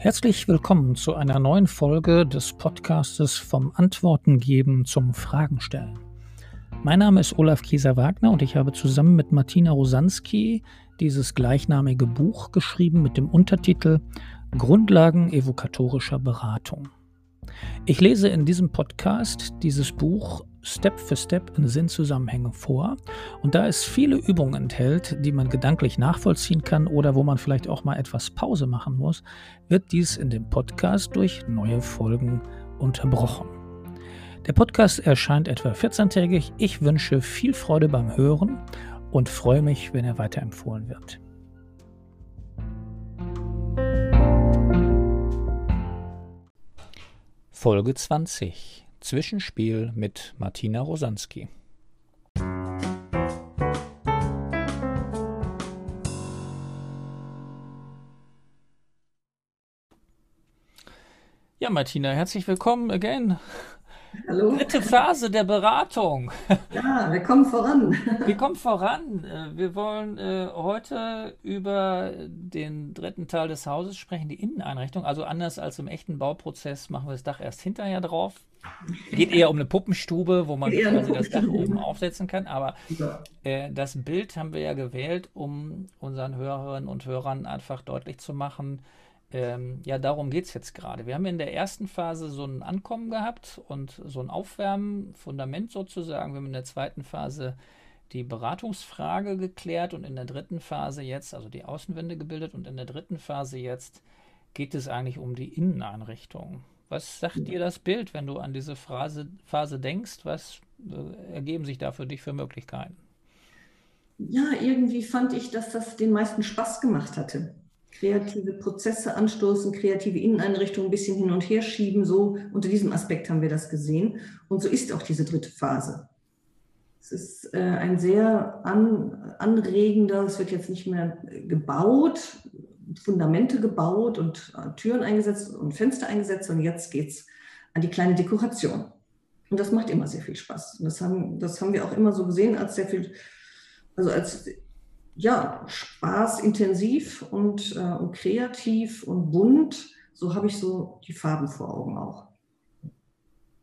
Herzlich willkommen zu einer neuen Folge des Podcastes vom Antworten geben zum Fragen stellen. Mein Name ist Olaf Kieser-Wagner und ich habe zusammen mit Martina Rosanski dieses gleichnamige Buch geschrieben mit dem Untertitel Grundlagen evokatorischer Beratung. Ich lese in diesem Podcast dieses Buch Step für Step in Sinnzusammenhänge vor und da es viele Übungen enthält, die man gedanklich nachvollziehen kann oder wo man vielleicht auch mal etwas Pause machen muss, wird dies in dem Podcast durch neue Folgen unterbrochen. Der Podcast erscheint etwa 14-tägig. Ich wünsche viel Freude beim Hören und freue mich, wenn er weiterempfohlen wird. Folge 20 Zwischenspiel mit Martina Rosanski. Ja, Martina, herzlich willkommen again. Hallo. Dritte Phase der Beratung. Ja, wir kommen voran. Wir kommen voran. Äh, wir wollen äh, heute über den dritten Teil des Hauses sprechen, die Inneneinrichtung. Also anders als im echten Bauprozess machen wir das Dach erst hinterher drauf. Geht eher um eine Puppenstube, wo man quasi das Dach oben aufsetzen kann. Aber äh, das Bild haben wir ja gewählt, um unseren Hörerinnen und Hörern einfach deutlich zu machen, ähm, ja, darum geht es jetzt gerade. Wir haben in der ersten Phase so ein Ankommen gehabt und so ein Aufwärmen, Fundament sozusagen. Wir haben in der zweiten Phase die Beratungsfrage geklärt und in der dritten Phase jetzt, also die Außenwände gebildet und in der dritten Phase jetzt geht es eigentlich um die Inneneinrichtung. Was sagt dir das Bild, wenn du an diese Phase, Phase denkst? Was äh, ergeben sich da für dich für Möglichkeiten? Ja, irgendwie fand ich, dass das den meisten Spaß gemacht hatte kreative Prozesse anstoßen, kreative Inneneinrichtungen ein bisschen hin und her schieben. So unter diesem Aspekt haben wir das gesehen. Und so ist auch diese dritte Phase. Es ist äh, ein sehr an, anregender, es wird jetzt nicht mehr gebaut, Fundamente gebaut und äh, Türen eingesetzt und Fenster eingesetzt und jetzt geht es an die kleine Dekoration. Und das macht immer sehr viel Spaß. Und das haben, das haben wir auch immer so gesehen als sehr viel, also als ja, Spaß intensiv und, äh, und kreativ und bunt. So habe ich so die Farben vor Augen auch.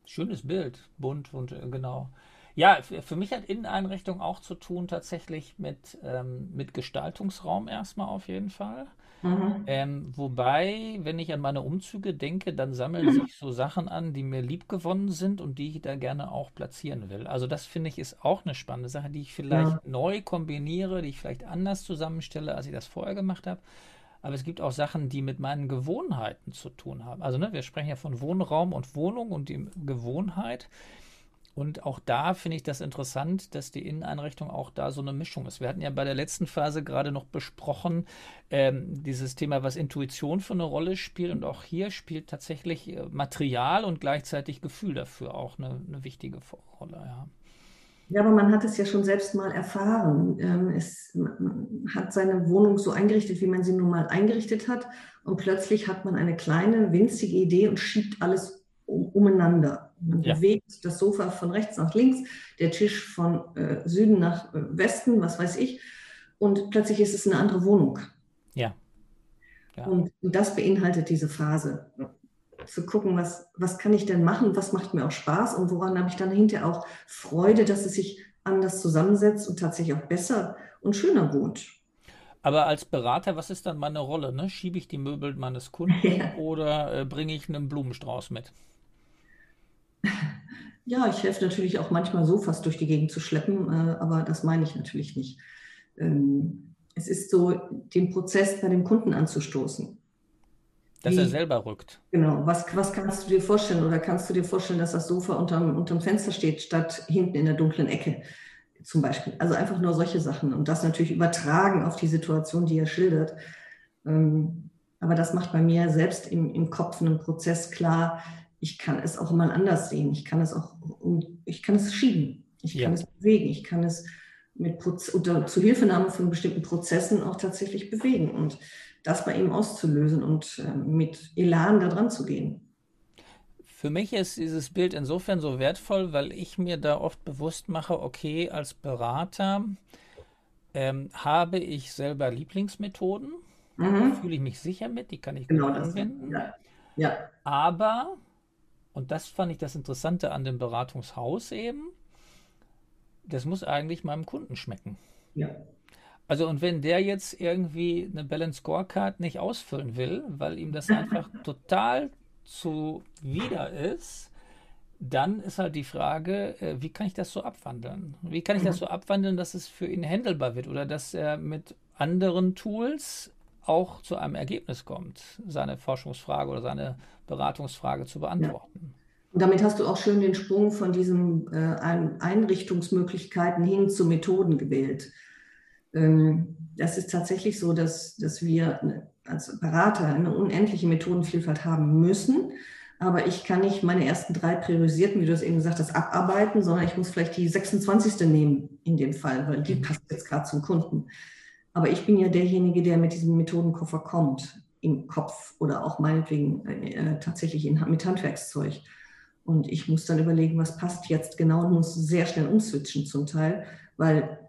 Schönes Bild, bunt und äh, genau. Ja, für mich hat Inneneinrichtung auch zu tun tatsächlich mit, ähm, mit Gestaltungsraum erstmal auf jeden Fall. Mhm. Ähm, wobei, wenn ich an meine Umzüge denke, dann sammeln mhm. sich so Sachen an, die mir liebgewonnen sind und die ich da gerne auch platzieren will. Also das finde ich ist auch eine spannende Sache, die ich vielleicht ja. neu kombiniere, die ich vielleicht anders zusammenstelle, als ich das vorher gemacht habe. Aber es gibt auch Sachen, die mit meinen Gewohnheiten zu tun haben. Also ne, wir sprechen ja von Wohnraum und Wohnung und die Gewohnheit. Und auch da finde ich das interessant, dass die Inneneinrichtung auch da so eine Mischung ist. Wir hatten ja bei der letzten Phase gerade noch besprochen, ähm, dieses Thema, was Intuition für eine Rolle spielt. Und auch hier spielt tatsächlich äh, Material und gleichzeitig Gefühl dafür auch eine, eine wichtige Rolle. Ja. Ja, aber man hat es ja schon selbst mal erfahren. Ähm, es, man hat seine Wohnung so eingerichtet, wie man sie nun mal eingerichtet hat. Und plötzlich hat man eine kleine, winzige Idee und schiebt alles umeinander. Man ja. bewegt das Sofa von rechts nach links, der Tisch von äh, Süden nach äh, Westen, was weiß ich. Und plötzlich ist es eine andere Wohnung. Ja. ja. Und, und das beinhaltet diese Phase. Zu gucken, was, was kann ich denn machen, was macht mir auch Spaß und woran habe ich dann hinterher auch Freude, dass es sich anders zusammensetzt und tatsächlich auch besser und schöner wohnt. Aber als Berater, was ist dann meine Rolle? Ne? Schiebe ich die Möbel meines Kunden ja. oder äh, bringe ich einen Blumenstrauß mit? Ja, ich helfe natürlich auch manchmal so fast durch die Gegend zu schleppen, äh, aber das meine ich natürlich nicht. Ähm, es ist so, den Prozess bei dem Kunden anzustoßen. Dass Wie, er selber rückt. Genau. Was, was kannst du dir vorstellen? Oder kannst du dir vorstellen, dass das Sofa unterm, unterm Fenster steht, statt hinten in der dunklen Ecke? Zum Beispiel. Also einfach nur solche Sachen. Und das natürlich übertragen auf die Situation, die er schildert. Ähm, aber das macht bei mir selbst im, im Kopf einen Prozess klar, ich kann es auch mal anders sehen. Ich kann es auch, ich kann es schieben. Ich kann ja. es bewegen. Ich kann es mit unter Zuhilfenahme von bestimmten Prozessen auch tatsächlich bewegen und das bei ihm auszulösen und äh, mit Elan da dran zu gehen. Für mich ist dieses Bild insofern so wertvoll, weil ich mir da oft bewusst mache, okay, als Berater ähm, habe ich selber Lieblingsmethoden mhm. da fühle ich mich sicher mit, die kann ich genau gut anwenden. Ja. ja. Aber, und das fand ich das Interessante an dem Beratungshaus eben, das muss eigentlich meinem Kunden schmecken. Ja. Also und wenn der jetzt irgendwie eine Balance Scorecard nicht ausfüllen will, weil ihm das einfach total zuwider ist, dann ist halt die Frage, äh, wie kann ich das so abwandeln? Wie kann ich das mhm. so abwandeln, dass es für ihn handelbar wird oder dass er mit anderen Tools auch zu einem Ergebnis kommt, seine Forschungsfrage oder seine Beratungsfrage zu beantworten. Ja. Und damit hast du auch schön den Sprung von diesen äh, Einrichtungsmöglichkeiten hin zu Methoden gewählt. Ähm, das ist tatsächlich so, dass, dass wir als Berater eine unendliche Methodenvielfalt haben müssen. Aber ich kann nicht meine ersten drei priorisierten, wie du es eben gesagt hast, abarbeiten, sondern ich muss vielleicht die 26. nehmen in dem Fall, weil die passt jetzt gerade zum Kunden. Aber ich bin ja derjenige, der mit diesem Methodenkoffer kommt, im Kopf oder auch meinetwegen äh, tatsächlich in, mit Handwerkszeug. Und ich muss dann überlegen, was passt jetzt genau und muss sehr schnell umswitchen zum Teil, weil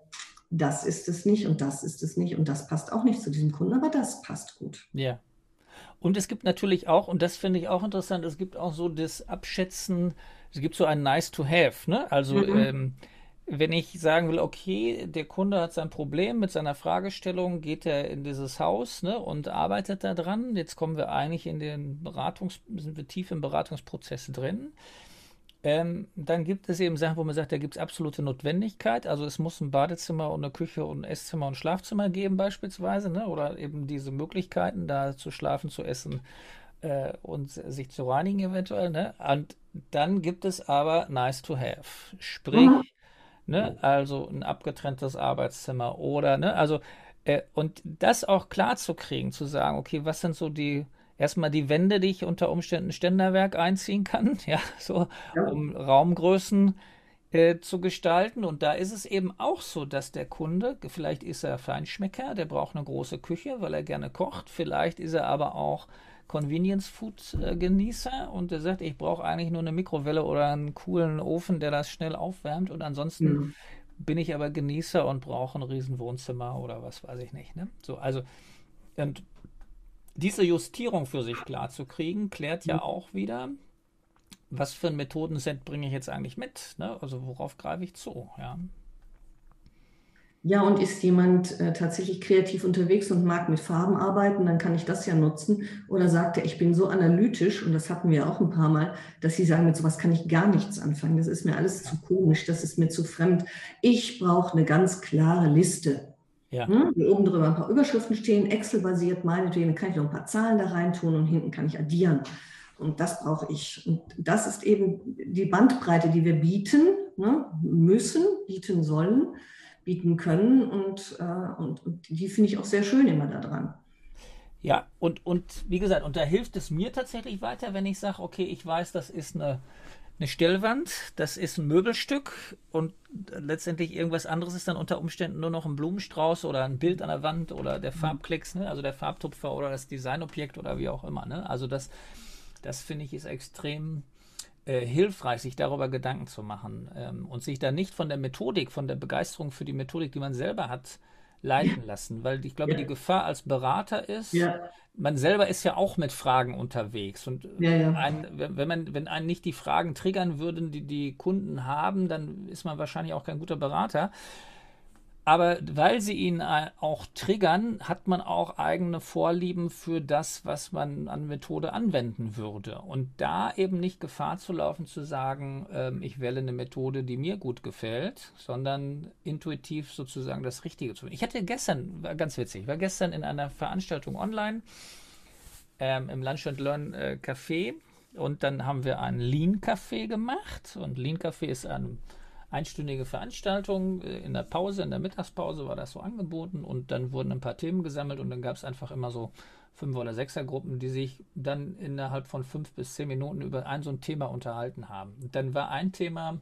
das ist es nicht und das ist es nicht und das passt auch nicht zu diesem Kunden, aber das passt gut. Ja. Und es gibt natürlich auch, und das finde ich auch interessant, es gibt auch so das Abschätzen, es gibt so ein Nice to Have, ne? Also mhm. ähm, wenn ich sagen will, okay, der Kunde hat sein Problem mit seiner Fragestellung, geht er in dieses Haus ne, und arbeitet da dran. Jetzt kommen wir eigentlich in den Beratungs, sind wir tief im Beratungsprozess drin. Ähm, dann gibt es eben Sachen, wo man sagt, da gibt es absolute Notwendigkeit. Also es muss ein Badezimmer und eine Küche und ein Esszimmer und ein Schlafzimmer geben beispielsweise. Ne? Oder eben diese Möglichkeiten, da zu schlafen, zu essen äh, und sich zu reinigen eventuell. Ne? Und dann gibt es aber nice to have. Sprich, mhm. Ne? also ein abgetrenntes Arbeitszimmer oder, ne? also äh, und das auch klar zu kriegen, zu sagen, okay, was sind so die erstmal die Wände, die ich unter Umständen Ständerwerk einziehen kann, ja, so ja. um Raumgrößen äh, zu gestalten. Und da ist es eben auch so, dass der Kunde, vielleicht ist er Feinschmecker, der braucht eine große Küche, weil er gerne kocht. Vielleicht ist er aber auch Convenience Food äh, Genießer und der sagt, ich brauche eigentlich nur eine Mikrowelle oder einen coolen Ofen, der das schnell aufwärmt. Und ansonsten mhm. bin ich aber Genießer und brauche ein riesen Wohnzimmer oder was weiß ich nicht. Ne? So, also und diese Justierung für sich klar zu kriegen, klärt ja mhm. auch wieder, was für ein Methodenset bringe ich jetzt eigentlich mit? Ne? Also worauf greife ich zu? Ja. Ja, und ist jemand äh, tatsächlich kreativ unterwegs und mag mit Farben arbeiten, dann kann ich das ja nutzen. Oder sagt er, ich bin so analytisch, und das hatten wir auch ein paar Mal, dass sie sagen, mit sowas kann ich gar nichts anfangen. Das ist mir alles zu komisch, das ist mir zu fremd. Ich brauche eine ganz klare Liste. Ja. Hm? Oben drüber ein paar Überschriften stehen, Excel-basiert, meinetwegen kann ich noch ein paar Zahlen da rein tun und hinten kann ich addieren. Und das brauche ich. Und das ist eben die Bandbreite, die wir bieten, ne? müssen, bieten sollen, bieten können. Und, äh, und, und die finde ich auch sehr schön immer da dran. Ja, und, und wie gesagt, und da hilft es mir tatsächlich weiter, wenn ich sage, okay, ich weiß, das ist eine eine Stellwand, das ist ein Möbelstück und letztendlich irgendwas anderes ist dann unter Umständen nur noch ein Blumenstrauß oder ein Bild an der Wand oder der mhm. Farbklecks, ne? also der Farbtupfer oder das Designobjekt oder wie auch immer. Ne? Also das, das finde ich ist extrem äh, hilfreich, sich darüber Gedanken zu machen ähm, und sich da nicht von der Methodik, von der Begeisterung für die Methodik, die man selber hat, leiten lassen, weil ich glaube, ja. die Gefahr als Berater ist, ja. man selber ist ja auch mit Fragen unterwegs und ja, ein, wenn man, wenn einen nicht die Fragen triggern würden, die die Kunden haben, dann ist man wahrscheinlich auch kein guter Berater. Aber weil sie ihn äh, auch triggern, hat man auch eigene Vorlieben für das, was man an Methode anwenden würde. Und da eben nicht Gefahr zu laufen, zu sagen, ähm, ich wähle eine Methode, die mir gut gefällt, sondern intuitiv sozusagen das Richtige zu tun. Ich hatte gestern, war ganz witzig, war gestern in einer Veranstaltung online ähm, im Lunch and Learn äh, Café und dann haben wir ein Lean Café gemacht. Und Lean Café ist ein einstündige Veranstaltung. Äh, in der Pause, in der Mittagspause war das so angeboten und dann wurden ein paar Themen gesammelt und dann gab es einfach immer so Fünfer- oder Sechsergruppen, die sich dann innerhalb von fünf bis zehn Minuten über ein so ein Thema unterhalten haben. Und dann war ein Thema,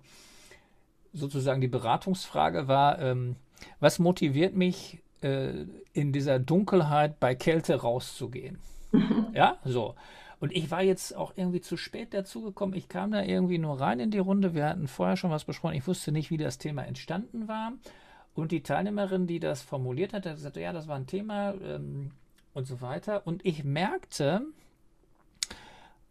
sozusagen die Beratungsfrage war, ähm, was motiviert mich äh, in dieser Dunkelheit bei Kälte rauszugehen? ja, so. Und ich war jetzt auch irgendwie zu spät dazugekommen. Ich kam da irgendwie nur rein in die Runde. Wir hatten vorher schon was besprochen. Ich wusste nicht, wie das Thema entstanden war. Und die Teilnehmerin, die das formuliert hat, hat gesagt, ja, das war ein Thema. Ähm, und so weiter. Und ich merkte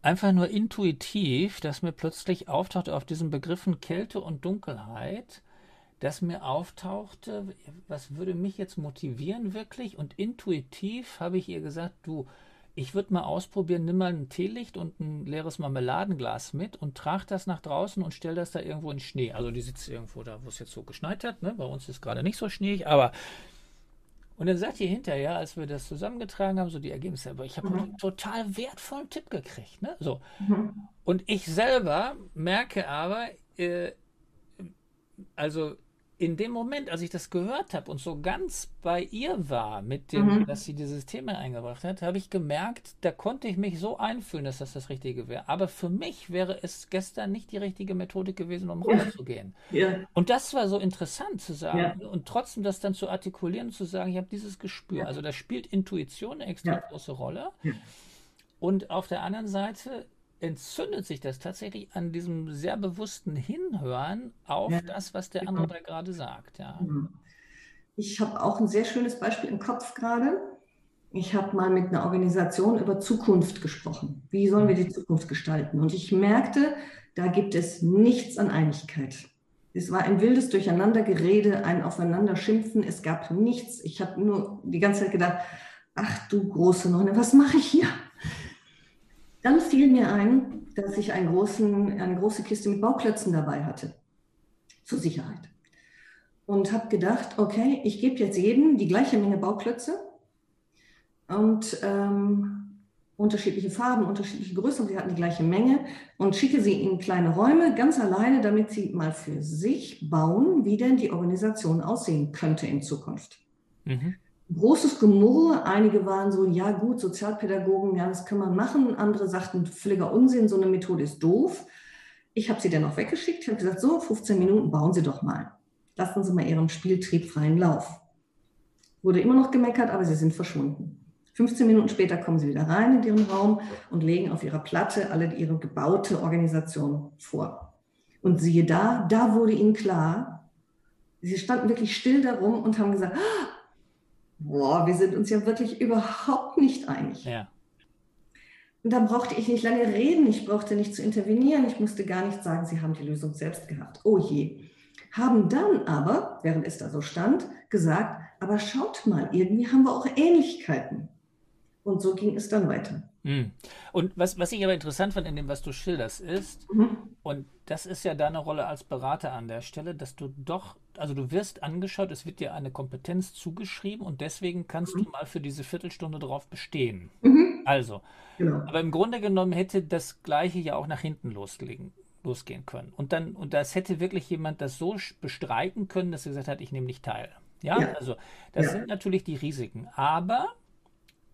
einfach nur intuitiv, dass mir plötzlich auftauchte auf diesen Begriffen Kälte und Dunkelheit, dass mir auftauchte, was würde mich jetzt motivieren wirklich? Und intuitiv habe ich ihr gesagt, du, ich würde mal ausprobieren, nimm mal ein Teelicht und ein leeres Marmeladenglas mit und trag das nach draußen und stell das da irgendwo in Schnee. Also die sitzt irgendwo da, wo es jetzt so geschneit hat. Ne? Bei uns ist gerade nicht so schneeig, aber und dann sagt ihr hinterher, als wir das zusammengetragen haben, so die Ergebnisse, aber ich habe mhm. einen total wertvollen Tipp gekriegt. Ne? So. Mhm. Und ich selber merke aber, äh, also in dem Moment, als ich das gehört habe und so ganz bei ihr war, mit dem, mhm. dass sie dieses Thema eingebracht hat, habe ich gemerkt, da konnte ich mich so einfühlen, dass das das Richtige wäre. Aber für mich wäre es gestern nicht die richtige Methodik gewesen, um ja. rauszugehen. Ja. Und das war so interessant zu sagen ja. und trotzdem das dann zu artikulieren, zu sagen, ich habe dieses Gespür. Also da spielt Intuition eine extrem große Rolle. Und auf der anderen Seite entzündet sich das tatsächlich an diesem sehr bewussten Hinhören auf ja, das, was der genau. andere da gerade sagt. Ja. Mhm. Ich habe auch ein sehr schönes Beispiel im Kopf gerade. Ich habe mal mit einer Organisation über Zukunft gesprochen. Wie sollen wir die Zukunft gestalten? Und ich merkte, da gibt es nichts an Einigkeit. Es war ein wildes Durcheinandergerede, ein Aufeinanderschimpfen. Es gab nichts. Ich habe nur die ganze Zeit gedacht, ach du große Nonne, was mache ich hier? Dann fiel mir ein, dass ich einen großen, eine große Kiste mit Bauklötzen dabei hatte, zur Sicherheit. Und habe gedacht, okay, ich gebe jetzt jedem die gleiche Menge Bauklötze und ähm, unterschiedliche Farben, unterschiedliche Größen, sie hatten die gleiche Menge und schicke sie in kleine Räume ganz alleine, damit sie mal für sich bauen, wie denn die Organisation aussehen könnte in Zukunft. Mhm großes Gemurre. Einige waren so, ja gut, Sozialpädagogen, ja, das kann man machen. Andere sagten, völliger Unsinn, so eine Methode ist doof. Ich habe sie dann auch weggeschickt. Ich habe gesagt, so, 15 Minuten bauen Sie doch mal. Lassen Sie mal Ihrem Spieltrieb freien Lauf. Wurde immer noch gemeckert, aber sie sind verschwunden. 15 Minuten später kommen sie wieder rein in ihren Raum und legen auf ihrer Platte alle ihre gebaute Organisation vor. Und siehe da, da wurde ihnen klar, sie standen wirklich still darum und haben gesagt, boah, wir sind uns ja wirklich überhaupt nicht einig. Ja. Und da brauchte ich nicht lange reden, ich brauchte nicht zu intervenieren, ich musste gar nicht sagen, sie haben die Lösung selbst gehabt. Oh je. Haben dann aber, während es da so stand, gesagt, aber schaut mal, irgendwie haben wir auch Ähnlichkeiten. Und so ging es dann weiter. Hm. Und was, was ich aber interessant fand in dem, was du schilderst, ist, mhm. und das ist ja deine Rolle als Berater an der Stelle, dass du doch, also du wirst angeschaut, es wird dir eine Kompetenz zugeschrieben und deswegen kannst mhm. du mal für diese Viertelstunde darauf bestehen. Mhm. Also, genau. aber im Grunde genommen hätte das Gleiche ja auch nach hinten loslegen, losgehen können. Und dann, und das hätte wirklich jemand das so bestreiten können, dass er gesagt hat, ich nehme nicht teil. Ja, ja. also das ja. sind natürlich die Risiken. Aber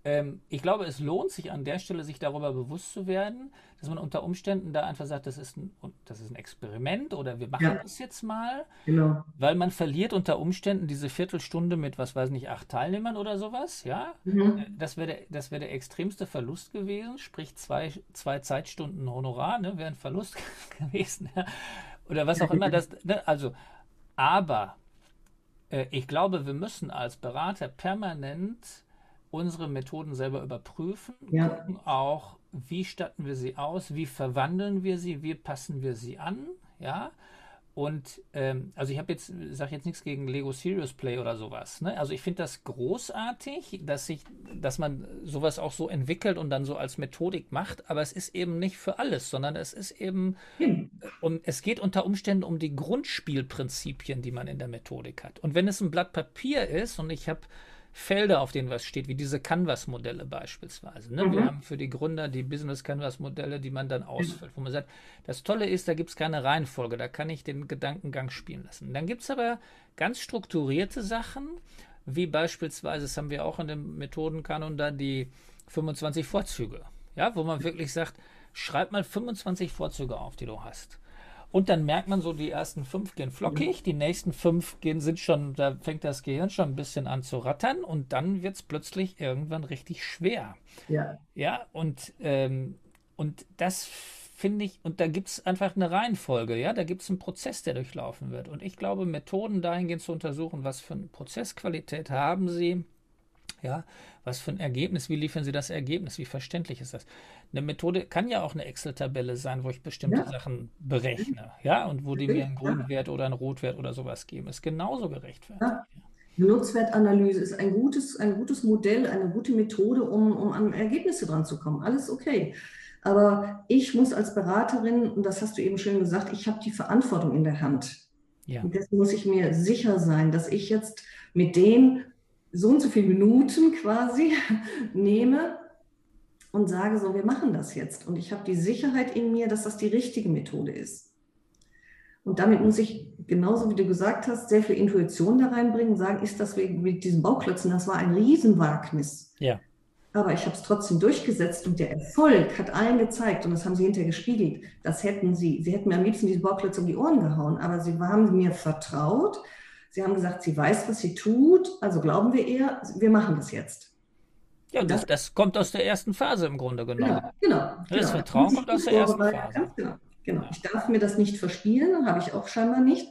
ähm, ich glaube, es lohnt sich an der Stelle, sich darüber bewusst zu werden, dass man unter Umständen da einfach sagt, das ist ein, das ist ein Experiment oder wir machen ja. das jetzt mal. Genau. Weil man verliert unter Umständen diese Viertelstunde mit, was weiß nicht, acht Teilnehmern oder sowas. Ja, mhm. Äh, das wäre der, wär der extremste Verlust gewesen, sprich zwei, zwei Zeitstunden Honorar, ne, wäre ein Verlust gewesen. Ja. Oder was auch immer. Das, ne, also, aber äh, ich glaube, wir müssen als Berater permanent unsere Methoden selber überprüfen, ja. gucken auch, wie statten wir sie aus, wie verwandeln wir sie, wie passen wir sie an, ja. Und ähm, also ich habe jetzt, sage jetzt nichts gegen Lego Serious Play oder sowas. Ne? Also ich finde das großartig, dass sich, dass man sowas auch so entwickelt und dann so als Methodik macht, aber es ist eben nicht für alles, sondern es ist eben, hm. um, es geht unter Umständen um die Grundspielprinzipien, die man in der Methodik hat. Und wenn es ein Blatt Papier ist und ich habe Felder, auf denen was steht, wie diese Canvas-Modelle beispielsweise. Ne? Mhm. Wir haben für die Gründer die Business-Canvas-Modelle, die man dann ausfüllt, wo man sagt, das Tolle ist, da gibt es keine Reihenfolge, da kann ich den Gedankengang spielen lassen. Dann gibt es aber ganz strukturierte Sachen, wie beispielsweise, das haben wir auch in dem Methodenkanon da, die 25 Vorzüge. Ja, wo man wirklich sagt, schreib mal 25 Vorzüge auf, die du hast. Und dann merkt man so, die ersten fünf gehen flockig, die nächsten fünf gehen, sind schon, da fängt das Gehirn schon ein bisschen an zu rattern und dann wird es plötzlich irgendwann richtig schwer. Ja. Ja, und, ähm, und das finde ich, und da gibt es einfach eine Reihenfolge, ja, da gibt es einen Prozess, der durchlaufen wird. Und ich glaube, Methoden dahingehend zu untersuchen, was für eine Prozessqualität haben sie, Ja, was für ein Ergebnis, wie liefern Sie das Ergebnis, wie verständlich ist das? Eine Methode kann ja auch eine Excel-Tabelle sein, wo ich bestimmte ja. Sachen berechne, ja, und wo die mir einen grünen Wert oder einen Rotwert oder sowas geben. Ist genauso gerechtfertigt. Ja. Nutzwertanalyse ist ein gutes, ein gutes Modell, eine gute Methode, um, um an Ergebnisse dran zu kommen. Alles okay. Aber ich muss als Beraterin, und das hast du eben schön gesagt, ich habe die Verantwortung in der Hand. Ja. Und deswegen muss ich mir sicher sein, dass ich jetzt mit dem so und so viele Minuten quasi nehme und sage, so, wir machen das jetzt. Und ich habe die Sicherheit in mir, dass das die richtige Methode ist. Und damit muss ich, genauso wie du gesagt hast, sehr viel Intuition da reinbringen, sagen, ist das mit diesen Bauklötzen, das war ein Riesenwagnis. Ja. Aber ich habe es trotzdem durchgesetzt und der Erfolg hat allen gezeigt, und das haben sie hinterher gespiegelt, das hätten sie, sie hätten mir am liebsten diese Bauklötze um die Ohren gehauen, aber sie haben mir vertraut, Sie haben gesagt, sie weiß, was sie tut, also glauben wir ihr, wir machen das jetzt. Ja, das, das, kommt aus der ersten Phase im Grunde genommen. Genau, genau. Das genau. Vertrauen kommt aus der ersten Phase. Genau. genau. Ich darf mir das nicht verspielen, habe ich auch scheinbar nicht.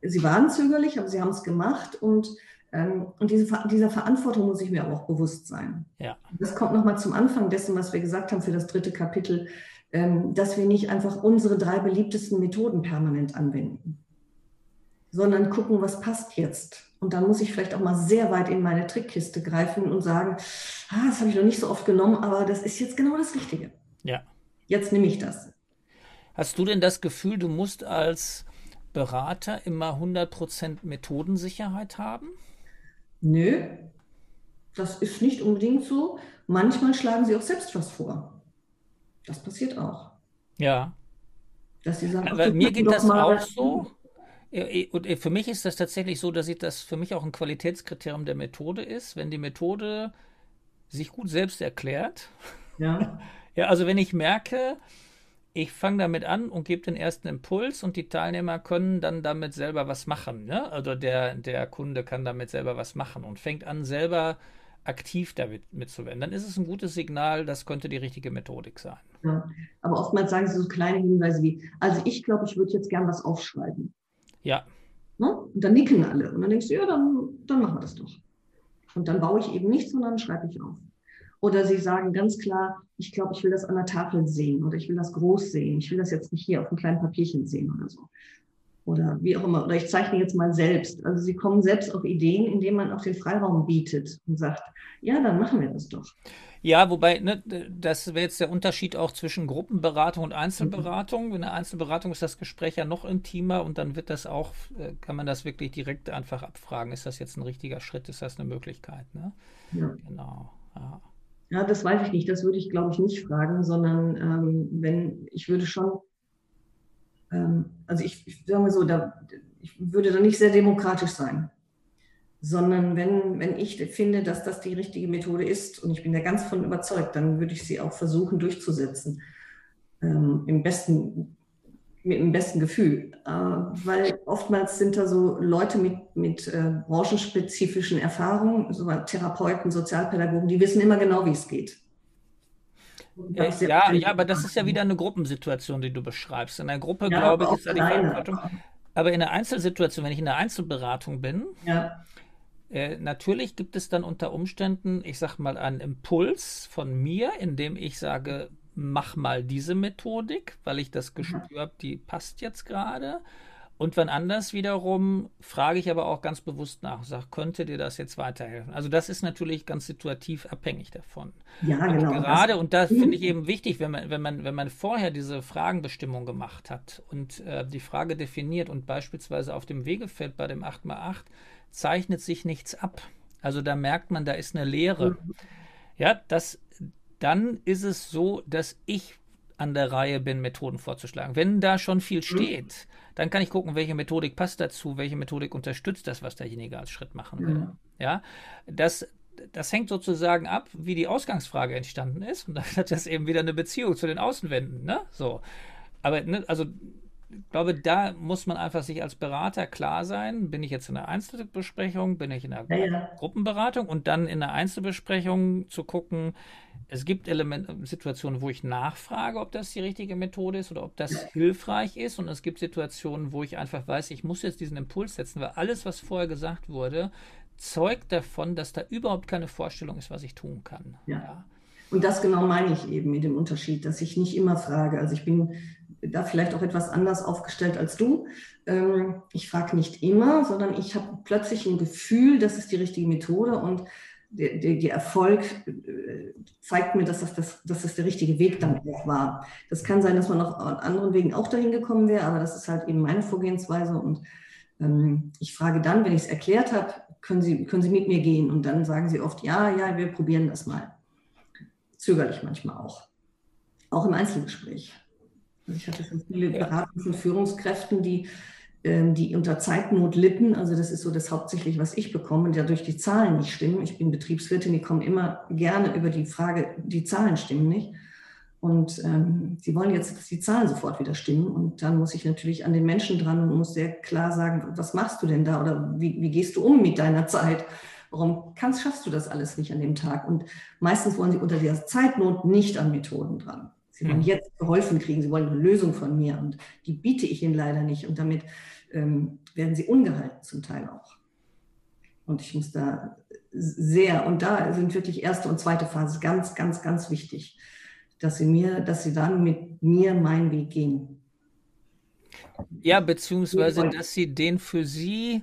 Sie waren zögerlich, aber sie haben es gemacht und, ähm, und diese, dieser Verantwortung muss ich mir auch bewusst sein. Ja. Das kommt nochmal zum Anfang dessen, was wir gesagt haben für das dritte Kapitel, ähm, dass wir nicht einfach unsere drei beliebtesten Methoden permanent anwenden sondern gucken, was passt jetzt. Und dann muss ich vielleicht auch mal sehr weit in meine Trickkiste greifen und sagen, ah, das habe ich noch nicht so oft genommen, aber das ist jetzt genau das Richtige. Ja. Jetzt nehme ich das. Hast du denn das Gefühl, du musst als Berater immer 100% Methodensicherheit haben? Nö, das ist nicht unbedingt so. Manchmal schlagen sie auch selbst was vor. Das passiert auch. Ja. Dass sie sagen, Aber mir geht das auch so. Und für mich ist das tatsächlich so, dass ich das für mich auch ein Qualitätskriterium der Methode ist, wenn die Methode sich gut selbst erklärt. Ja. Ja, also wenn ich merke, ich fange damit an und gebe den ersten Impuls und die Teilnehmer können dann damit selber was machen. Ne? Also der, der Kunde kann damit selber was machen und fängt an, selber aktiv damit mitzuwenden. Dann ist es ein gutes Signal, das könnte die richtige Methodik sein. Ja, aber oftmals sagen sie so kleine Hinweise wie, also ich glaube, ich würde jetzt gern was aufschreiben. Ja. Ne? Und dann nicken alle. Und dann denkst du, ja, dann, dann machen wir das doch. Und dann baue ich eben nichts, sondern schreibe ich auf. Oder sie sagen ganz klar, ich glaube, ich will das an der Tafel sehen oder ich will das groß sehen. Ich will das jetzt nicht hier auf einem kleinen Papierchen sehen oder so. Oder wie auch immer. Oder ich zeichne jetzt mal selbst. Also sie kommen selbst auf Ideen, indem man auch den Freiraum bietet und sagt, ja, dann machen wir das doch. Ja, wobei, ne, das wäre jetzt der Unterschied auch zwischen Gruppenberatung und Einzelberatung. Mhm. In der Einzelberatung ist das Gespräch ja noch intimer und dann wird das auch, äh, kann man das wirklich direkt einfach abfragen. Ist das jetzt ein richtiger Schritt? Ist das eine Möglichkeit? Ne? Ja. Genau. Ja. ja. das weiß ich nicht. Das würde ich, glaube ich, nicht fragen, sondern ähm, wenn, ich würde schon, ähm, also ich, ich sage mal so, da, ich würde da nicht sehr demokratisch sein sondern wenn, wenn ich finde, dass das die richtige Methode ist und ich bin da ganz von überzeugt, dann würde ich sie auch versuchen durchzusetzen. Ähm, Im besten, mit dem besten Gefühl. Äh, weil oftmals sind da so Leute mit, mit äh, branchenspezifischen Erfahrungen, so Therapeuten, Sozialpädagogen, die wissen immer genau, wie es geht. Ja, ja, aber das ist ja wieder eine Gruppensituation, die du beschreibst. In einer Gruppe, ja, glaube ich, ist da die Verantwortung. Aber in der Einzelsituation, wenn ich in der Einzelberatung bin, ja. Äh, natürlich gibt es dann unter Umständen, ich sag mal, einen Impuls von mir, indem ich sage, mach mal diese Methodik, weil ich das Gespür mhm. habe, die passt jetzt gerade. Und wenn anders wiederum, frage ich aber auch ganz bewusst nach und sage, könnte dir das jetzt weiterhelfen? Also das ist natürlich ganz situativ abhängig davon. Ja, und genau. Gerade, und das finde ich eben wichtig, wenn man, wenn man, wenn man vorher diese Fragenbestimmung gemacht hat und äh, die Frage definiert und beispielsweise auf dem Wegefeld bei dem 8x8 zeichnet sich nichts ab. Also da merkt man, da ist eine Leere. Ja, das, dann ist es so, dass ich an der Reihe bin, Methoden vorzuschlagen. Wenn da schon viel steht, dann kann ich gucken, welche Methodik passt dazu, welche Methodik unterstützt das, was derjenige als Schritt machen will. Ja, das, das hängt sozusagen ab, wie die Ausgangsfrage entstanden ist. Und dann hat das eben wieder eine Beziehung zu den Außenwänden. Ne? So. Aber ne, also ich glaube, da muss man einfach sich als Berater klar sein, bin ich jetzt in einer Einzelbesprechung, bin ich in einer ja, ja. Gruppenberatung und dann in einer Einzelbesprechung zu gucken, es gibt Elemente, Situationen, wo ich nachfrage, ob das die richtige Methode ist oder ob das hilfreich ist und es gibt Situationen, wo ich einfach weiß, ich muss jetzt diesen Impuls setzen, weil alles, was vorher gesagt wurde, zeugt davon, dass da überhaupt keine Vorstellung ist, was ich tun kann. Ja. Und das genau meine ich eben mit dem Unterschied, dass ich nicht immer frage. Also ich bin da vielleicht auch etwas anders aufgestellt als du. Ähm, ich frage nicht immer, sondern ich habe plötzlich ein Gefühl, das ist die richtige Methode und der, der, Erfolg äh, zeigt mir, dass das, das, dass das der richtige Weg dann auch war. Das kann sein, dass man auf anderen Wegen auch dahin gekommen wäre, aber das ist halt eben meine Vorgehensweise und ähm, ich frage dann, wenn ich es erklärt habe, können Sie, können Sie mit mir gehen? Und dann sagen sie oft, ja, ja, wir probieren das mal. Zögerlich manchmal auch. Auch im Einzelgespräch. Ich hatte schon viele Beratungs- und Führungskräften, die, ähm, die unter Zeitnot litten. Also das ist so das hauptsächlich, was ich bekomme, dadurch die Zahlen nicht stimmen. Ich bin Betriebswirtin, die kommen immer gerne über die Frage, die Zahlen stimmen nicht. Und ähm, sie wollen jetzt, dass die Zahlen sofort wieder stimmen. Und dann muss ich natürlich an den Menschen dran und muss sehr klar sagen, was machst du denn da oder wie, wie gehst du um mit deiner Zeit? Warum kannst, schaffst du das alles nicht an dem Tag? Und meistens wollen sie unter dieser Zeitnot nicht an Methoden dran. Sie wollen hm. jetzt geholfen kriegen, sie wollen eine Lösung von mir und die biete ich ihnen leider nicht. Und damit ähm, werden sie ungehalten zum Teil auch. Und ich muss da sehr, und da sind wirklich erste und zweite Phase ganz, ganz, ganz wichtig, dass sie mir, dass sie dann mit mir meinen Weg gehen. Ja, beziehungsweise, dass sie den für sie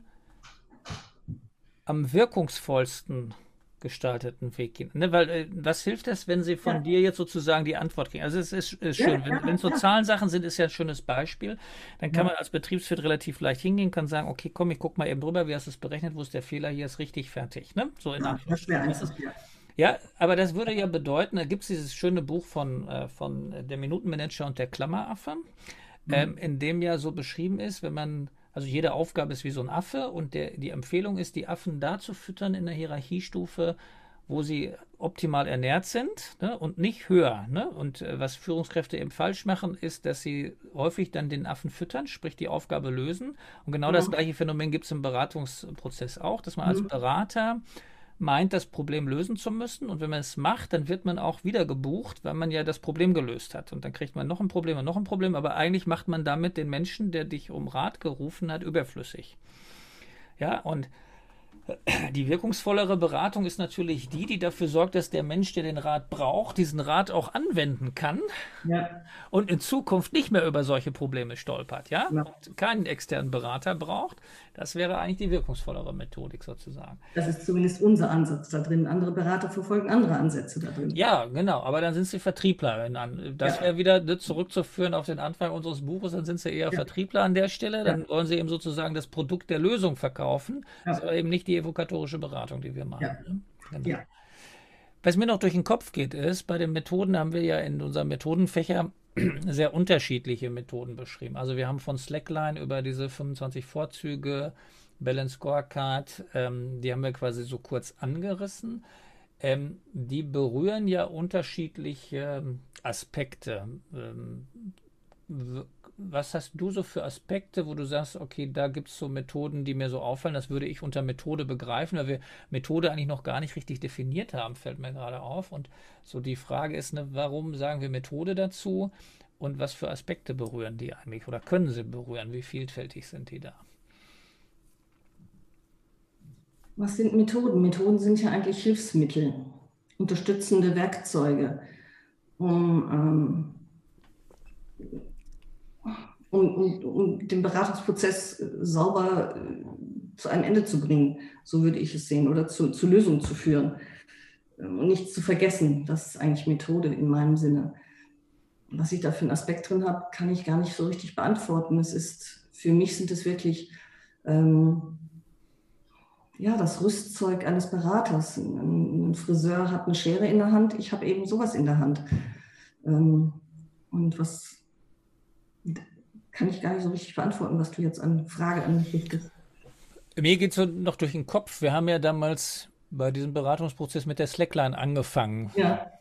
am wirkungsvollsten gestalteten Weg gehen. Ne, weil äh, was hilft es, wenn sie von ja. dir jetzt sozusagen die Antwort kriegen? Also es ist, ist schön, ja, wenn, es so Zahlensachen sind, ist ja ein schönes Beispiel. Dann kann man als Betriebswirt relativ leicht hingehen, kann sagen, okay, komm, ich guck mal eben drüber, wie hast du es berechnet, wo ist der Fehler, hier ist richtig fertig. Ne? So in Anführungsstrichen. Ja, aber das würde ja bedeuten, da gibt es dieses schöne Buch von, äh, von der Minutenmanager und der Klammeraffe, mhm. ähm, in dem ja so beschrieben ist, wenn man also jede Aufgabe ist wie so ein Affe und der, die Empfehlung ist, die Affen da zu füttern in der Hierarchiestufe, wo sie optimal ernährt sind ne, und nicht höher. Ne? Und äh, was Führungskräfte eben falsch machen, ist, dass sie häufig dann den Affen füttern, sprich die Aufgabe lösen. Und genau mhm. das gleiche Phänomen gibt es im Beratungsprozess auch, dass man mhm. als Berater meint, das Problem lösen zu müssen. Und wenn man es macht, dann wird man auch wieder gebucht, weil man ja das Problem gelöst hat. Und dann kriegt man noch ein Problem und noch ein Problem. Aber eigentlich macht man damit den Menschen, der dich um Rat gerufen hat, überflüssig. Ja, und die wirkungsvollere Beratung ist natürlich die, die dafür sorgt, dass der Mensch, der den Rat braucht, diesen Rat auch anwenden kann ja. und in Zukunft nicht mehr über solche Probleme stolpert, ja? ja. Und keinen externen Berater braucht. Das wäre eigentlich die wirkungsvollere Methodik sozusagen. Das ist zumindest unser Ansatz da drin. Andere Berater verfolgen andere Ansätze da drin. Ja, genau. Aber dann sind sie Vertriebler. Das ja. wäre wieder ne, zurückzuführen auf den Anfang unseres Buches. Dann sind sie eher Vertriebler an der Stelle. Dann wollen sie eben sozusagen das Produkt der Lösung verkaufen. Das ist aber eben nicht die evokatorische Beratung, die wir machen. Ja. Ne? Genau. ja. Was mir noch durch den Kopf geht, ist, bei den Methoden haben wir ja in unserem Methodenfächer sehr unterschiedliche Methoden beschrieben. Also wir haben von Slackline über diese 25 Vorzüge, Balance Scorecard, ähm, die haben wir quasi so kurz angerissen. Ähm, die berühren ja unterschiedliche Aspekte. Ähm, was hast du so für Aspekte, wo du sagst, okay, da gibt es so Methoden, die mir so auffallen, das würde ich unter Methode begreifen, weil wir Methode eigentlich noch gar nicht richtig definiert haben, fällt mir gerade auf. Und so die Frage ist, ne, warum sagen wir Methode dazu und was für Aspekte berühren die eigentlich oder können sie berühren? Wie vielfältig sind die da? Was sind Methoden? Methoden sind ja eigentlich Hilfsmittel, unterstützende Werkzeuge, um ähm, um, um, um den Beratungsprozess äh, sauber äh, zu einem Ende zu bringen, so würde ich es sehen, oder zu, zu Lösungen zu führen ähm, und nicht zu vergessen. Das ist eigentlich Methode in meinem Sinne. Was ich da für einen Aspekt drin habe, kann ich gar nicht so richtig beantworten. Es ist, für mich sind es wirklich ähm, ja, das Rüstzeug eines Beraters. Ein, ein, Friseur hat eine Schere in der Hand, ich habe eben sowas in der Hand. Ähm, und was kann ich gar nicht so richtig beantworten, was du jetzt an Frage an mich richtest. Mir geht es so noch durch den Kopf. Wir haben ja damals bei diesem Beratungsprozess mit der Slackline angefangen. Ja.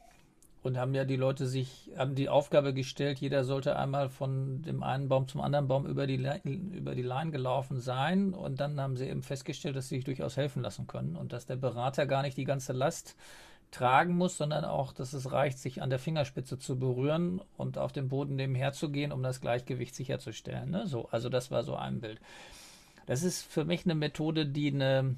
Und haben ja die Leute sich, haben die Aufgabe gestellt, jeder sollte einmal von dem einen Baum zum anderen Baum über die, über die Line gelaufen sein. Und dann haben sie eben festgestellt, dass sie sich durchaus helfen lassen können und dass der Berater gar nicht die ganze Last tragen muss, sondern auch, dass es reicht, sich an der Fingerspitze zu berühren und auf dem Boden nebenher zu gehen, um das Gleichgewicht sicherzustellen. Ne? So, also das war so ein Bild. Das ist für mich eine Methode, die eine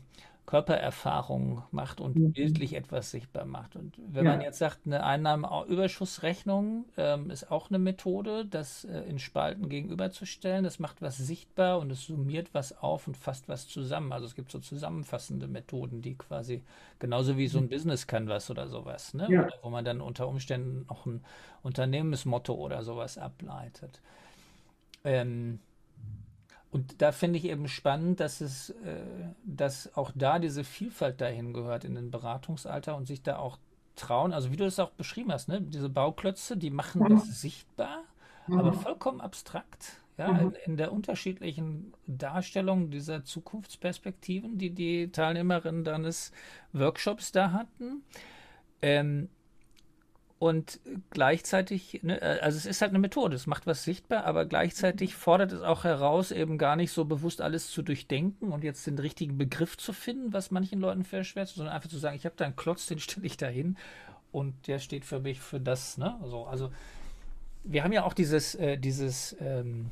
Körpererfahrung macht und mhm. bildlich etwas sichtbar macht. Und wenn ja. man jetzt sagt, eine Einnahmenüberschussrechnung ähm, ist auch eine Methode, das äh, in Spalten gegenüberzustellen. Das macht was sichtbar und es summiert was auf und fasst was zusammen. Also es gibt so zusammenfassende Methoden, die quasi genauso wie so ein mhm. Business Canvas oder sowas, ne? Ja. Oder wo man dann unter Umständen noch ein Unternehmensmotto oder sowas ableitet. Ähm, und da finde ich eben spannend, dass es, äh, dass auch da diese Vielfalt dahin gehört in den Beratungsalter und sich da auch trauen, also wie du es auch beschrieben hast, ne, diese Bauklötze, die machen mhm. das sichtbar, mhm. aber vollkommen abstrakt, ja, mhm. in, in, der unterschiedlichen Darstellung dieser Zukunftsperspektiven, die die Teilnehmerinnen deines Workshops da hatten. Ähm, und gleichzeitig, ne, äh, also es ist halt eine Methode, es macht was sichtbar, aber gleichzeitig fordert es auch heraus, eben gar nicht so bewusst alles zu durchdenken und jetzt den richtigen Begriff zu finden, was manchen Leuten verschwert, sondern einfach zu sagen, ich habe da einen Klotz, den stelle ich da hin und der steht für mich für das. Ne? Also, also wir haben ja auch dieses, äh, dieses ähm,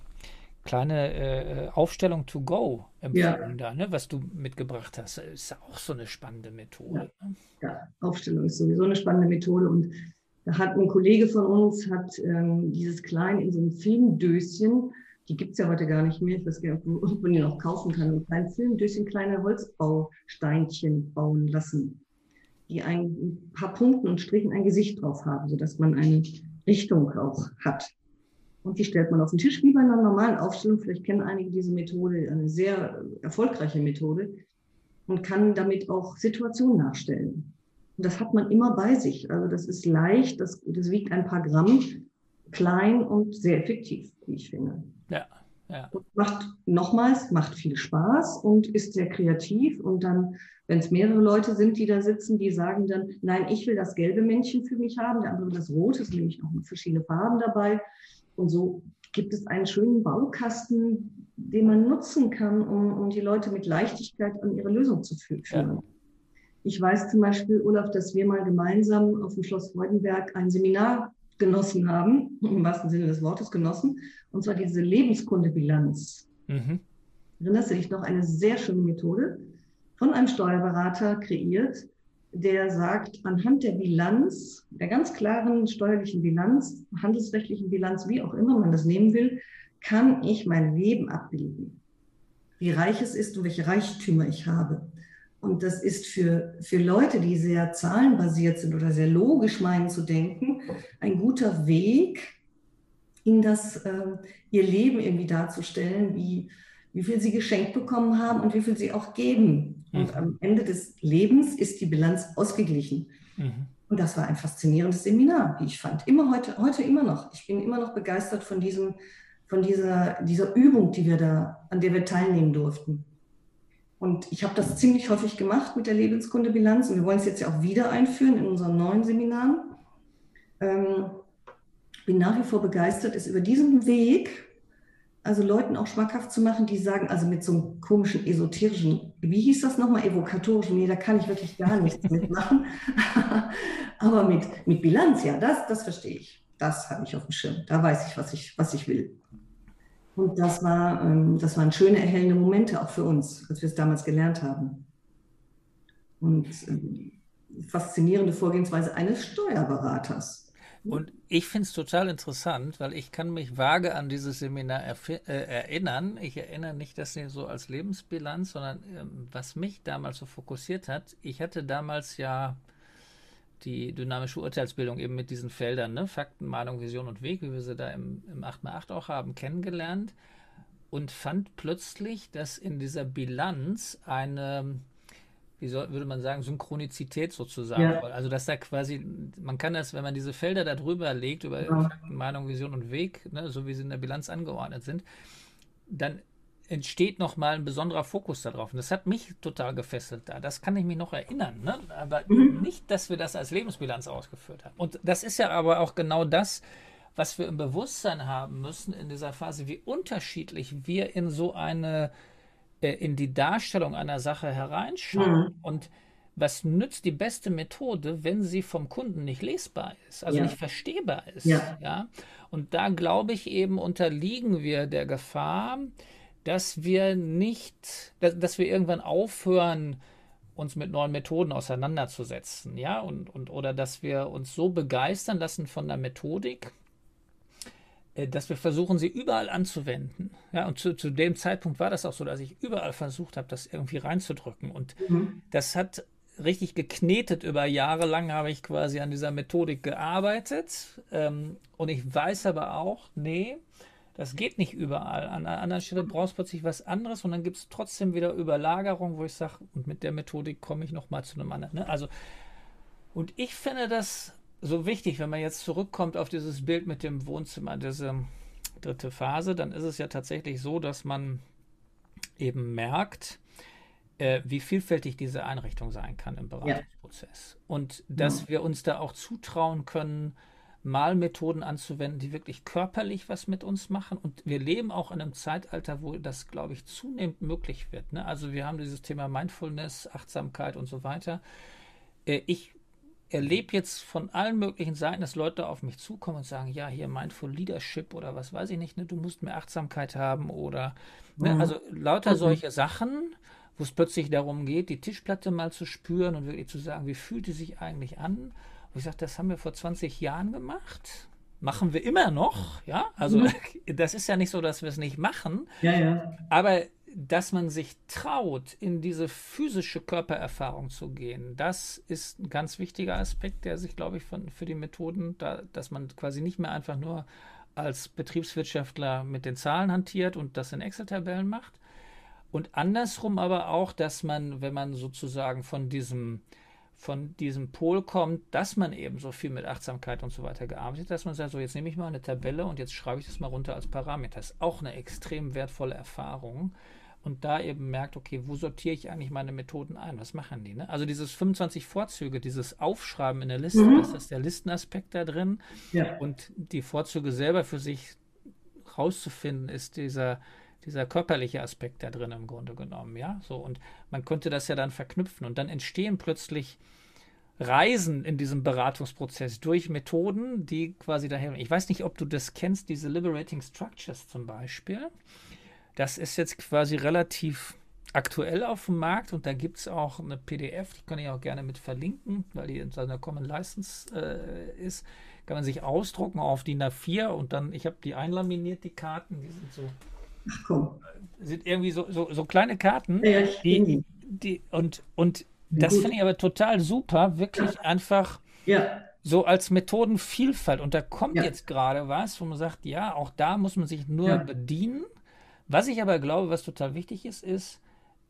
kleine äh, Aufstellung to go empfohlen ja. da, ne, was du mitgebracht hast. Ist ja auch so eine spannende Methode. Ja. Ne? ja, Aufstellung ist sowieso eine spannende Methode und da hat ein Kollege von uns hat ähm, dieses Klein in so einem Filmdöschen, die gibt es ja heute gar nicht mehr, ich weiß gar nicht, ob man die noch kaufen kann, ein kleines Filmdöschen, kleine Holzbausteinchen bauen lassen, die ein paar Punkten und Strichen ein Gesicht drauf haben, sodass man eine Richtung auch hat. Und die stellt man auf den Tisch wie bei einer normalen Aufstellung. Vielleicht kennen einige diese Methode, eine sehr erfolgreiche Methode und kann damit auch Situationen nachstellen. Und das hat man immer bei sich. Also das ist leicht, das, das wiegt ein paar Gramm, klein und sehr effektiv, wie ich finde. Ja. Ja. macht nochmals, macht viel Spaß und ist sehr kreativ. Und dann, wenn es mehrere Leute sind, die da sitzen, die sagen dann, nein, ich will das gelbe Männchen für mich haben, der andere das rote, ist nämlich noch verschiedene Farben dabei. Und so gibt es einen schönen Baukasten, den man nutzen kann, um, um die Leute mit Leichtigkeit an ihre Lösung zu führen. Ja. Ich weiß zum Beispiel, Olaf, dass wir mal gemeinsam auf dem Schloss Freudenberg ein Seminar genossen haben, im wahrsten Sinne des Wortes genossen, und zwar diese Lebenskundebilanz. Mhm. Erinnerst du dich noch? Eine sehr schöne Methode von einem Steuerberater kreiert, der sagt, anhand der Bilanz, der ganz klaren steuerlichen Bilanz, handelsrechtlichen Bilanz, wie auch immer man das nehmen will, kann ich mein Leben abbilden. Wie reich es ist und welche Reichtümer ich habe. Und das ist für, für Leute, die sehr zahlenbasiert sind oder sehr logisch meinen zu denken, ein guter Weg, in das äh, ihr Leben irgendwie darzustellen, wie, wie viel sie geschenkt bekommen haben und wie viel sie auch geben. Mhm. Und am Ende des Lebens ist die Bilanz ausgeglichen. Mhm. Und das war ein faszinierendes Seminar, wie ich fand. Immer heute, heute immer noch. Ich bin immer noch begeistert von diesem, von dieser, dieser Übung, die wir da, an der wir teilnehmen durften. Und ich habe das ziemlich häufig gemacht mit der Lebenskundebilanz und wir wollen es jetzt ja auch wieder einführen in unseren neuen Seminaren. Ähm, bin nach wie vor begeistert, es über diesen Weg, also Leuten auch schmackhaft zu machen, die sagen, also mit so einem komischen esoterischen, wie hieß das nochmal, evokatorischen, nee, da kann ich wirklich gar nichts mitmachen. Aber mit, mit Bilanz, ja, das, das verstehe ich. Das habe ich auf dem Schirm. Da weiß ich, was ich, was ich will. Und das, war, ähm, das waren schöne, erhellende Momente auch für uns, als wir es damals gelernt haben. Und ähm, faszinierende Vorgehensweise eines Steuerberaters. Und ich finde es total interessant, weil ich kann mich vage an dieses Seminar äh, erinnern. Ich erinnere nicht das so als Lebensbilanz, sondern ähm, was mich damals so fokussiert hat. Ich hatte damals ja die dynamische Urteilsbildung eben mit diesen Feldern, ne? Fakten, Meinung, Vision und Weg, wie wir sie da im, im 8x8 auch haben, kennengelernt und fand plötzlich, dass in dieser Bilanz eine, wie soll, würde man sagen, Synchronizität sozusagen, ja. also dass da quasi, man kann das, wenn man diese Felder da drüber legt, über ja. Fakten, Meinung, Vision und Weg, ne, so wie sie in der Bilanz angeordnet sind, dann entsteht nochmal ein besonderer Fokus darauf. Und das hat mich total gefesselt da. Das kann ich mich noch erinnern. Ne? Aber mhm. nicht, dass wir das als Lebensbilanz ausgeführt haben. Und das ist ja aber auch genau das, was wir im Bewusstsein haben müssen in dieser Phase, wie unterschiedlich wir in so eine, äh, in die Darstellung einer Sache hereinschauen. Mhm. Und was nützt die beste Methode, wenn sie vom Kunden nicht lesbar ist, also ja. nicht verstehbar ist. Ja. ja. Und da glaube ich eben, unterliegen wir der Gefahr, dass wir nicht, dass, dass wir irgendwann aufhören, uns mit neuen Methoden auseinanderzusetzen, ja, und, und oder dass wir uns so begeistern lassen von der Methodik, äh, dass wir versuchen, sie überall anzuwenden. Ja, und zu, zu dem Zeitpunkt war das auch so, dass ich überall versucht habe, das irgendwie reinzudrücken. Und mhm. das hat richtig geknetet über Jahre lang, habe ich quasi an dieser Methodik gearbeitet. Ähm, und ich weiß aber auch, nee, das geht nicht überall. An einer anderen Stelle brauchst du plötzlich was anderes und dann gibt es trotzdem wieder Überlagerung, wo ich sage, und mit der Methodik komme ich nochmal zu einem anderen. Ne? Also, und ich finde das so wichtig, wenn man jetzt zurückkommt auf dieses Bild mit dem Wohnzimmer, diese dritte Phase, dann ist es ja tatsächlich so, dass man eben merkt, äh, wie vielfältig diese Einrichtung sein kann im Beratungsprozess. Ja. Und dass ja. wir uns da auch zutrauen können, mal Methoden anzuwenden, die wirklich körperlich was mit uns machen. Und wir leben auch in einem Zeitalter, wo das, glaube ich, zunehmend möglich wird. Ne? Also wir haben dieses Thema Mindfulness, Achtsamkeit und so weiter. Äh, ich erlebe jetzt von allen möglichen Seiten, dass Leute auf mich zukommen und sagen, ja, hier Mindful Leadership oder was weiß ich nicht, ne? du musst mehr Achtsamkeit haben oder ne? mhm. also lauter mhm. solche Sachen, wo es plötzlich darum geht, die Tischplatte mal zu spüren und wirklich zu sagen, wie fühlt die sich eigentlich an? Ich sage, das haben wir vor 20 Jahren gemacht. Machen wir immer noch, ja. Also mhm. das ist ja nicht so, dass wir es nicht machen. Ja, ja. Aber dass man sich traut, in diese physische Körpererfahrung zu gehen, das ist ein ganz wichtiger Aspekt, der sich, glaube ich, von, für die Methoden, da, dass man quasi nicht mehr einfach nur als Betriebswirtschaftler mit den Zahlen hantiert und das in Excel-Tabellen macht. Und andersrum aber auch, dass man, wenn man sozusagen von diesem von diesem Pol kommt, dass man eben so viel mit Achtsamkeit und so weiter gearbeitet hat, dass man sagt, so jetzt nehme ich mal eine Tabelle und jetzt schreibe ich das mal runter als Parameter. Das ist auch eine extrem wertvolle Erfahrung. Und da eben merkt, okay, wo sortiere ich eigentlich meine Methoden ein? Was machen die? Ne? Also dieses 25 Vorzüge, dieses Aufschreiben in der Liste, mhm. das ist der Listenaspekt da drin. Ja. Und die Vorzüge selber für sich rauszufinden, ist dieser, dieser körperliche Aspekt da drin im Grunde genommen, ja. So, und man könnte das ja dann verknüpfen und dann entstehen plötzlich Reisen in diesem Beratungsprozess durch Methoden, die quasi daher. Ich weiß nicht, ob du das kennst, diese Liberating Structures zum Beispiel. Das ist jetzt quasi relativ aktuell auf dem Markt und da gibt es auch eine PDF, die kann ich auch gerne mit verlinken, weil die in seiner Common License äh, ist. Kann man sich ausdrucken auf DIN A4 und dann, ich habe die einlaminiert, die Karten, die sind so komm. Sind irgendwie so, so, so kleine Karten. Ja, die, die, und und das finde ich aber total super, wirklich ja. einfach ja. so als Methodenvielfalt. Und da kommt ja. jetzt gerade was, wo man sagt, ja, auch da muss man sich nur bedienen. Was ich aber glaube, was total wichtig ist, ist,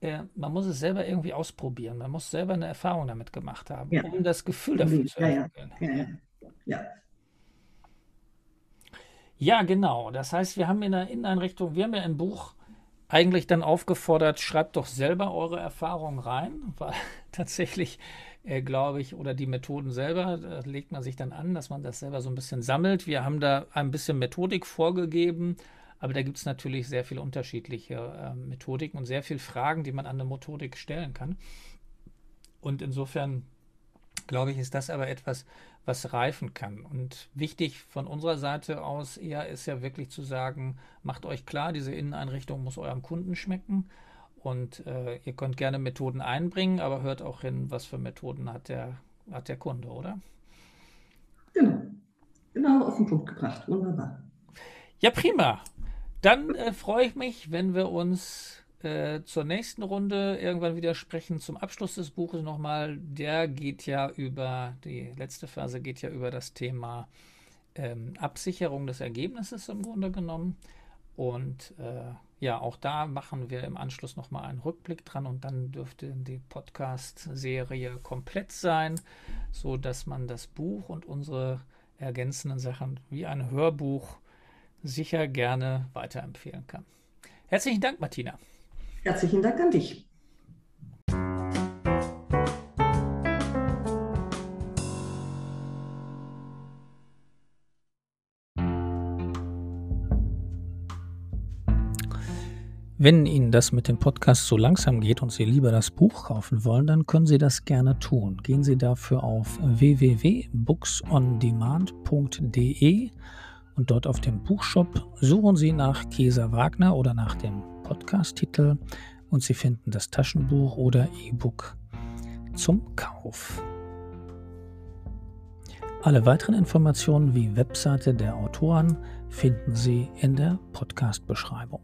äh, man muss es selber irgendwie ausprobieren. Man muss selber eine Erfahrung damit gemacht haben, um das Gefühl dafür zu entwickeln. ja. Ja. Genau. Das heißt, wir haben in der Inneneinrichtung, wir haben ja im Buch eigentlich dann aufgefordert, schreibt doch selber eure Erfahrungen rein, weil tatsächlich, äh, glaube ich, oder die Methoden selber, da legt man sich dann an, dass man das selber so ein bisschen sammelt. Wir haben da ein bisschen Methodik vorgegeben, aber da gibt es natürlich sehr viele unterschiedliche äh, Methodiken und sehr viele Fragen, die man an eine Methodik stellen kann. Und insofern glaube ich, ist das aber etwas, was reifen kann. Und wichtig von unserer Seite aus eher ist ja wirklich zu sagen, macht euch klar, diese Inneneinrichtung muss eurem Kunden schmecken. Und äh, ihr könnt gerne Methoden einbringen, aber hört auch hin, was für Methoden hat der, hat der Kunde, oder? Genau. Genau auf den Punkt gebracht. Wunderbar. Ja, prima. Dann äh, freue ich mich, wenn wir uns äh, zur nächsten Runde irgendwann wieder sprechen. Zum Abschluss des Buches nochmal. Der geht ja über, die letzte Phase geht ja über das Thema ähm, Absicherung des Ergebnisses im Grunde genommen. Und äh, ja, auch da machen wir im Anschluss nochmal einen Rückblick dran und dann dürfte die Podcast-Serie komplett sein, so dass man das Buch und unsere ergänzenden Sachen wie ein Hörbuch sicher gerne weiterempfehlen kann. Herzlichen Dank, Martina. Herzlichen Dank an dich. Wenn Ihnen das mit dem Podcast so langsam geht und Sie lieber das Buch kaufen wollen, dann können Sie das gerne tun. Gehen Sie dafür auf www.booksondemand.de und dort auf dem Buchshop suchen Sie nach Käser Wagner oder nach dem Podcast-Titel und Sie finden das Taschenbuch oder E-Book zum Kauf. Alle weiteren Informationen wie Webseite der Autoren finden Sie in der Podcast-Beschreibung.